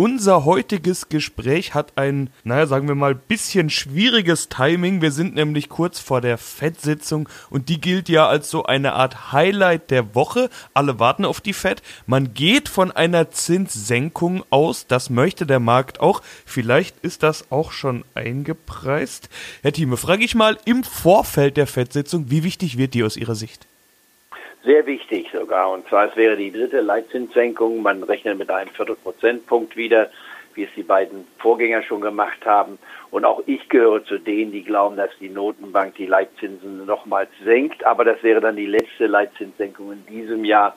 Unser heutiges Gespräch hat ein, naja, sagen wir mal, bisschen schwieriges Timing. Wir sind nämlich kurz vor der FED-Sitzung und die gilt ja als so eine Art Highlight der Woche. Alle warten auf die FED. Man geht von einer Zinssenkung aus. Das möchte der Markt auch. Vielleicht ist das auch schon eingepreist. Herr Thieme, frage ich mal im Vorfeld der FED-Sitzung, wie wichtig wird die aus Ihrer Sicht? Sehr wichtig sogar. Und zwar, es wäre die dritte Leitzinssenkung. Man rechnet mit einem Viertelprozentpunkt wieder, wie es die beiden Vorgänger schon gemacht haben. Und auch ich gehöre zu denen, die glauben, dass die Notenbank die Leitzinsen nochmals senkt. Aber das wäre dann die letzte Leitzinssenkung in diesem Jahr.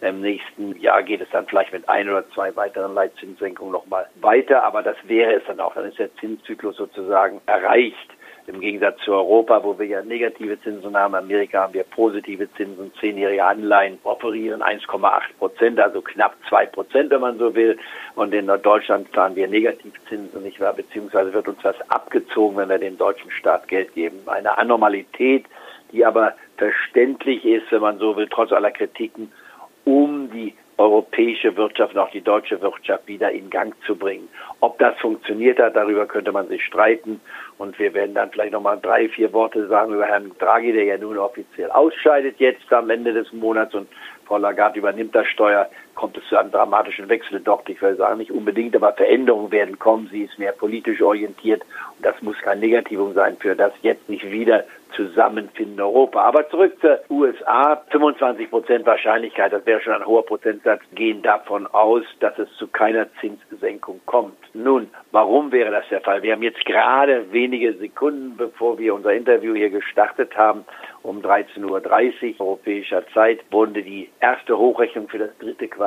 Im nächsten Jahr geht es dann vielleicht mit ein oder zwei weiteren Leitzinssenkungen nochmal weiter. Aber das wäre es dann auch. Dann ist der Zinszyklus sozusagen erreicht. Im Gegensatz zu Europa, wo wir ja negative Zinsen haben, Amerika haben wir positive Zinsen. Zehnjährige Anleihen operieren 1,8 Prozent, also knapp zwei Prozent, wenn man so will. Und in Deutschland zahlen wir Negativzinsen, nicht wahr? Beziehungsweise wird uns das abgezogen, wenn wir dem deutschen Staat Geld geben. Eine Anormalität, die aber verständlich ist, wenn man so will, trotz aller Kritiken, um die europäische Wirtschaft und auch die deutsche Wirtschaft wieder in Gang zu bringen. Ob das funktioniert hat, darüber könnte man sich streiten. Und wir werden dann vielleicht nochmal drei, vier Worte sagen über Herrn Draghi, der ja nun offiziell ausscheidet jetzt am Ende des Monats und Frau Lagarde übernimmt das Steuer, kommt es zu einem dramatischen Wechsel. Doch, ich will sagen, nicht unbedingt, aber Veränderungen werden kommen. Sie ist mehr politisch orientiert und das muss kein Negativum sein für das jetzt nicht wieder zusammenfinden Europa. Aber zurück zur USA. 25 Prozent Wahrscheinlichkeit, das wäre schon ein hoher Prozentsatz, gehen davon aus, dass es zu keiner Zinssenkung kommt. Nun, warum wäre das der Fall? Wir haben jetzt gerade wenige Sekunden, bevor wir unser Interview hier gestartet haben, um 13.30 Uhr europäischer Zeit, wurde die erste Hochrechnung für das dritte Quartal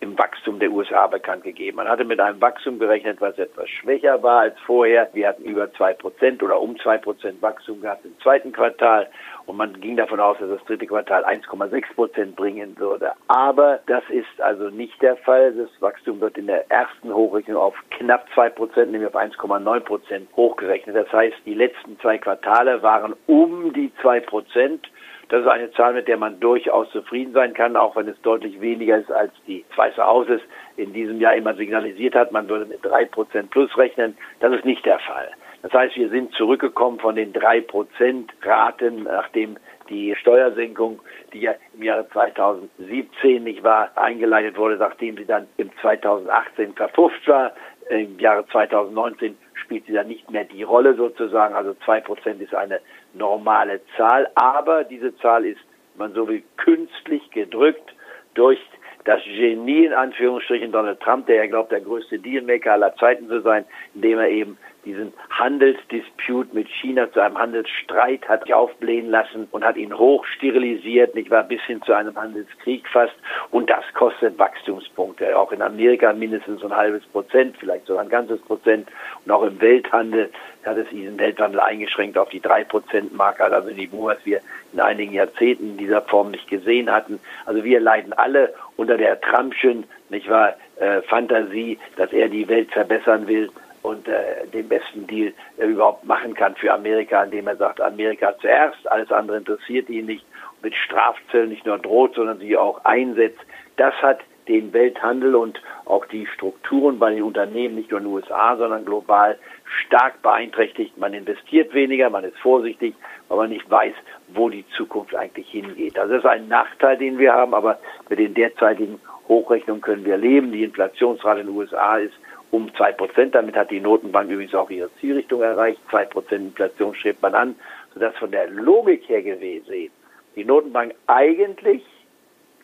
im Wachstum der USA bekannt gegeben. Man hatte mit einem Wachstum gerechnet, was etwas schwächer war als vorher. Wir hatten über zwei Prozent oder um zwei Prozent Wachstum gehabt im zweiten Quartal und man ging davon aus, dass das dritte Quartal 1,6 Prozent bringen würde. Aber das ist also nicht der Fall. Das Wachstum wird in der ersten Hochrechnung auf knapp zwei Prozent, nämlich auf 1,9 Prozent hochgerechnet. Das heißt, die letzten zwei Quartale waren um die zwei Prozent. Das ist eine Zahl, mit der man durchaus zufrieden sein kann, auch wenn es deutlich weniger ist, als die Weiße Hauses in diesem Jahr immer signalisiert hat. Man würde mit drei Prozent plus rechnen. Das ist nicht der Fall. Das heißt, wir sind zurückgekommen von den drei Prozent Raten, nachdem die Steuersenkung, die ja im Jahre 2017 nicht war, eingeleitet wurde, nachdem sie dann im 2018 verpufft war. Im Jahre 2019 spielt sie dann nicht mehr die Rolle sozusagen. Also zwei Prozent ist eine normale Zahl. Aber diese Zahl ist, man so will, künstlich gedrückt durch das Genie in Anführungsstrichen Donald Trump, der ja glaubt, der größte Dealmaker aller Zeiten zu sein, indem er eben diesen Handelsdisput mit China zu einem Handelsstreit hat aufblähen lassen und hat ihn hoch sterilisiert, nicht wahr, bis hin zu einem Handelskrieg fast. Und das kostet Wachstumspunkte. Auch in Amerika mindestens ein halbes Prozent, vielleicht sogar ein ganzes Prozent. Und auch im Welthandel hat es diesen Welthandel eingeschränkt auf die drei Prozent Marke, also Niveau, was wir in einigen Jahrzehnten in dieser Form nicht gesehen hatten. Also wir leiden alle unter der Trumpschen, nicht wahr, äh, Fantasie, dass er die Welt verbessern will und äh, den besten Deal äh, überhaupt machen kann für Amerika, indem er sagt, Amerika zuerst, alles andere interessiert ihn nicht, mit Strafzöllen nicht nur droht, sondern sie auch einsetzt. Das hat den Welthandel und auch die Strukturen bei den Unternehmen, nicht nur in den USA, sondern global stark beeinträchtigt. Man investiert weniger, man ist vorsichtig, weil man nicht weiß, wo die Zukunft eigentlich hingeht. Also das ist ein Nachteil, den wir haben, aber mit den derzeitigen Hochrechnungen können wir leben. Die Inflationsrate in den USA ist um zwei Prozent. Damit hat die Notenbank übrigens auch ihre Zielrichtung erreicht. Zwei Prozent Inflation strebt man an, sodass von der Logik her gesehen die Notenbank eigentlich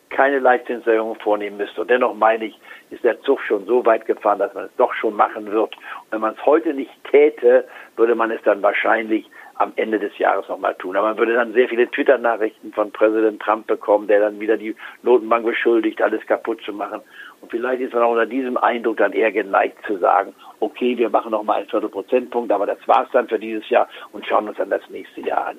keine Leitzinserhöhung vornehmen müsste. Und dennoch meine ich, ist der Zug schon so weit gefahren, dass man es doch schon machen wird. Und wenn man es heute nicht täte, würde man es dann wahrscheinlich am Ende des Jahres nochmal tun. Aber man würde dann sehr viele Twitter-Nachrichten von Präsident Trump bekommen, der dann wieder die Notenbank beschuldigt, alles kaputt zu machen. Und vielleicht ist man auch unter diesem Eindruck dann eher geneigt zu sagen, okay, wir machen nochmal einen Viertelprozentpunkt, aber das war's dann für dieses Jahr und schauen uns dann das nächste Jahr an.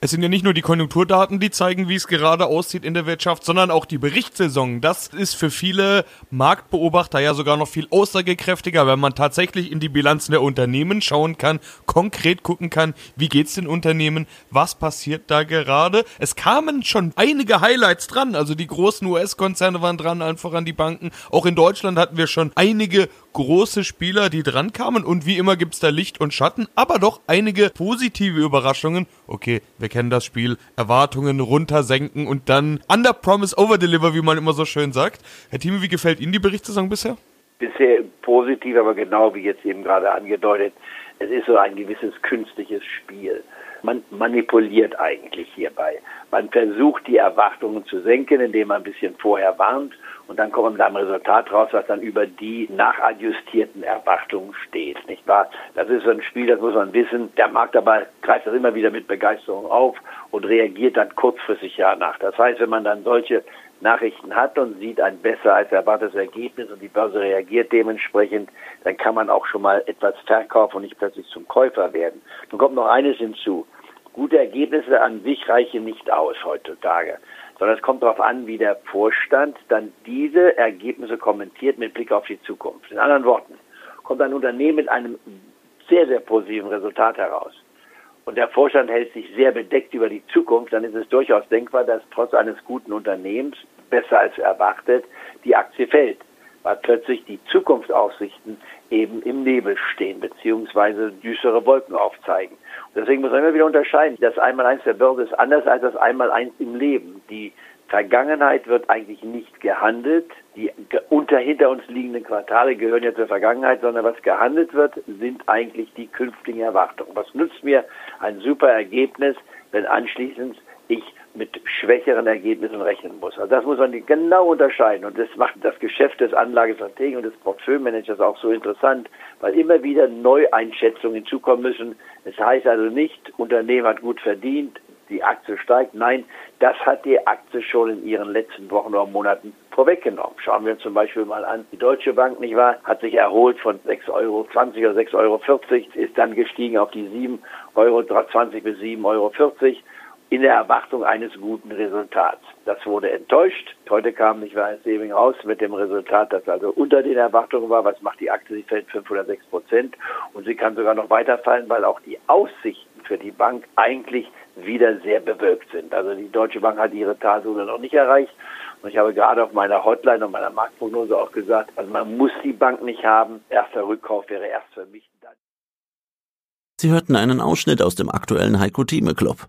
Es sind ja nicht nur die Konjunkturdaten, die zeigen, wie es gerade aussieht in der Wirtschaft, sondern auch die Berichtssaison. Das ist für viele Marktbeobachter ja sogar noch viel aussagekräftiger, wenn man tatsächlich in die Bilanzen der Unternehmen schauen kann, konkret gucken kann, wie geht's den Unternehmen, was passiert da gerade. Es kamen schon einige Highlights dran, also die großen US-Konzerne waren dran, einfach an die Banken. Auch in Deutschland hatten wir schon einige große Spieler, die dran kamen und wie immer gibt's da Licht und Schatten, aber doch einige positive Überraschungen. Okay, wir kennen das Spiel, Erwartungen runtersenken und dann under promise over deliver, wie man immer so schön sagt. Herr Thieme, wie gefällt Ihnen die Berichtssaison bisher? Bisher positiv, aber genau wie jetzt eben gerade angedeutet, es ist so ein gewisses künstliches Spiel. Man manipuliert eigentlich hierbei. Man versucht die Erwartungen zu senken, indem man ein bisschen vorher warnt und dann kommt man mit einem Resultat raus, was dann über die nachadjustierten Erwartungen steht, nicht wahr? Das ist so ein Spiel, das muss man wissen. Der Markt dabei greift das immer wieder mit Begeisterung auf und reagiert dann kurzfristig ja nach. Das heißt, wenn man dann solche Nachrichten hat und sieht ein besser als erwartetes Ergebnis und die Börse reagiert dementsprechend, dann kann man auch schon mal etwas verkaufen und nicht plötzlich zum Käufer werden. Nun kommt noch eines hinzu. Gute Ergebnisse an sich reichen nicht aus heutzutage, sondern es kommt darauf an, wie der Vorstand dann diese Ergebnisse kommentiert mit Blick auf die Zukunft. In anderen Worten, kommt ein Unternehmen mit einem sehr, sehr positiven Resultat heraus und der Vorstand hält sich sehr bedeckt über die Zukunft, dann ist es durchaus denkbar, dass trotz eines guten Unternehmens, besser als erwartet, die Aktie fällt, weil plötzlich die Zukunftsaussichten eben im Nebel stehen, beziehungsweise düstere Wolken aufzeigen. Deswegen muss man immer wieder unterscheiden. Das Einmaleins der Börse ist anders als das Einmaleins im Leben. Die Vergangenheit wird eigentlich nicht gehandelt. Die unter hinter uns liegenden Quartale gehören ja zur Vergangenheit, sondern was gehandelt wird, sind eigentlich die künftigen Erwartungen. Was nützt mir ein super Ergebnis, wenn anschließend ich mit schwächeren Ergebnissen rechnen muss. Also das muss man genau unterscheiden und das macht das Geschäft des Anlagestrategen und des Portfoliomanagers auch so interessant, weil immer wieder Neueinschätzungen hinzukommen müssen. Es das heißt also nicht, Unternehmen hat gut verdient, die Aktie steigt. Nein, das hat die Aktie schon in ihren letzten Wochen oder Monaten vorweggenommen. Schauen wir uns zum Beispiel mal an, die Deutsche Bank, nicht wahr, hat sich erholt von 6,20 Euro oder 6,40 Euro, ist dann gestiegen auf die 7,20 Euro bis 7,40 Euro in der Erwartung eines guten Resultats. Das wurde enttäuscht. Heute kam nicht wahr Saving raus mit dem Resultat, das also unter den Erwartungen war. Was macht die Aktie? Sie fällt 506 Prozent und sie kann sogar noch weiterfallen, weil auch die Aussichten für die Bank eigentlich wieder sehr bewölkt sind. Also die Deutsche Bank hat ihre Talsohle noch nicht erreicht. Und ich habe gerade auf meiner Hotline und meiner Marktprognose auch gesagt, also man muss die Bank nicht haben. Erster Rückkauf wäre erst für mich. Sie hörten einen Ausschnitt aus dem aktuellen Heiko Thieme Club.